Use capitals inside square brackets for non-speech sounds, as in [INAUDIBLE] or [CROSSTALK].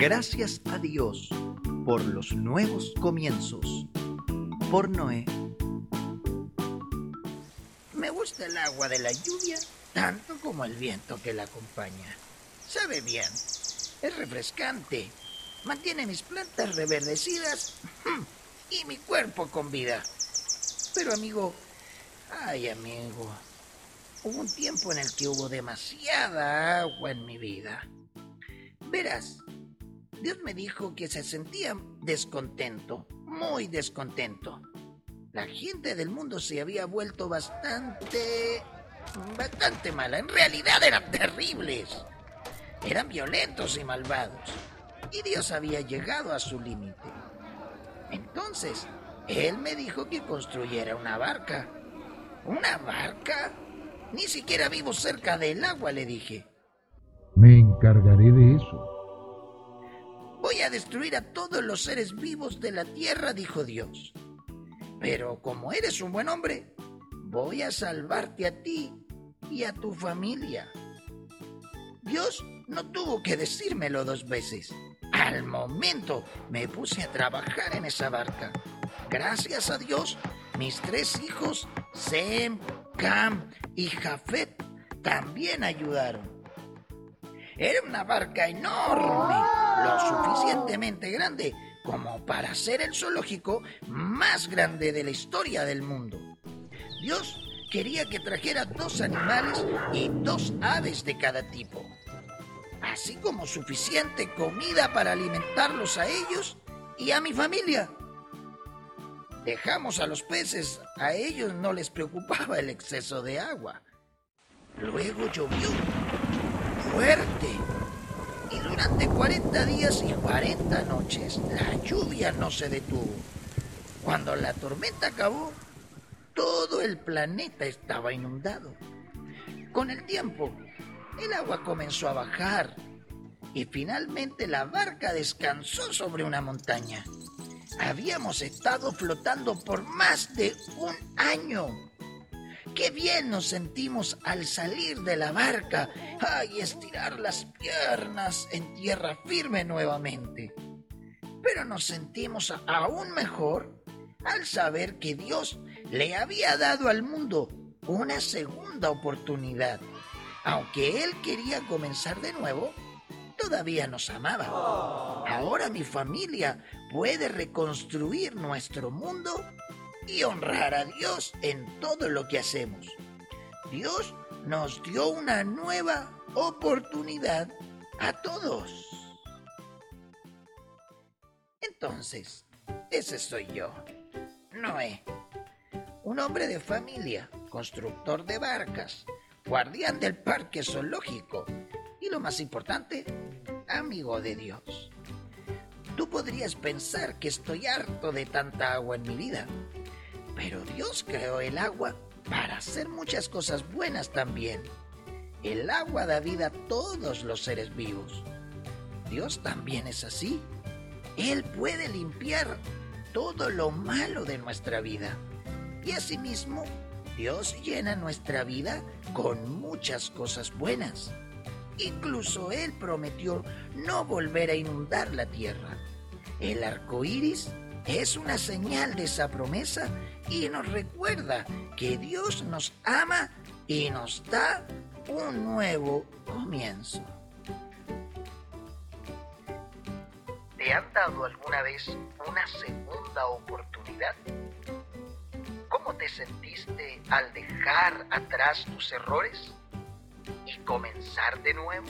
Gracias a Dios por los nuevos comienzos. Por Noé. Me gusta el agua de la lluvia tanto como el viento que la acompaña. Sabe bien, es refrescante, mantiene mis plantas reverdecidas [LAUGHS] y mi cuerpo con vida. Pero amigo, ay amigo, hubo un tiempo en el que hubo demasiada agua en mi vida. Verás, Dios me dijo que se sentía descontento, muy descontento. La gente del mundo se había vuelto bastante... bastante mala. En realidad eran terribles. Eran violentos y malvados. Y Dios había llegado a su límite. Entonces, Él me dijo que construyera una barca. ¿Una barca? Ni siquiera vivo cerca del agua, le dije. Me encargaré de eso. Voy a destruir a todos los seres vivos de la tierra, dijo Dios. Pero como eres un buen hombre, voy a salvarte a ti y a tu familia. Dios no tuvo que decírmelo dos veces. Al momento me puse a trabajar en esa barca. Gracias a Dios, mis tres hijos, Sem, Cam y Jafet, también ayudaron. Era una barca enorme, lo suficientemente grande como para ser el zoológico más grande de la historia del mundo. Dios quería que trajera dos animales y dos aves de cada tipo, así como suficiente comida para alimentarlos a ellos y a mi familia. Dejamos a los peces, a ellos no les preocupaba el exceso de agua. Luego llovió fuerte. Y durante 40 días y 40 noches la lluvia no se detuvo. Cuando la tormenta acabó, todo el planeta estaba inundado. Con el tiempo, el agua comenzó a bajar y finalmente la barca descansó sobre una montaña. Habíamos estado flotando por más de un año Qué bien nos sentimos al salir de la barca y estirar las piernas en tierra firme nuevamente. Pero nos sentimos aún mejor al saber que Dios le había dado al mundo una segunda oportunidad. Aunque Él quería comenzar de nuevo, todavía nos amaba. Ahora mi familia puede reconstruir nuestro mundo y honrar a Dios en todo lo que hacemos. Dios nos dio una nueva oportunidad a todos. Entonces, ese soy yo, Noé, un hombre de familia, constructor de barcas, guardián del parque zoológico y lo más importante, amigo de Dios. Tú podrías pensar que estoy harto de tanta agua en mi vida, pero Dios creó el agua para hacer muchas cosas buenas también. El agua da vida a todos los seres vivos. Dios también es así. Él puede limpiar todo lo malo de nuestra vida. Y asimismo, Dios llena nuestra vida con muchas cosas buenas. Incluso Él prometió no volver a inundar la tierra. El arco iris es una señal de esa promesa y nos recuerda que Dios nos ama y nos da un nuevo comienzo. ¿Te han dado alguna vez una segunda oportunidad? ¿Cómo te sentiste al dejar atrás tus errores y comenzar de nuevo?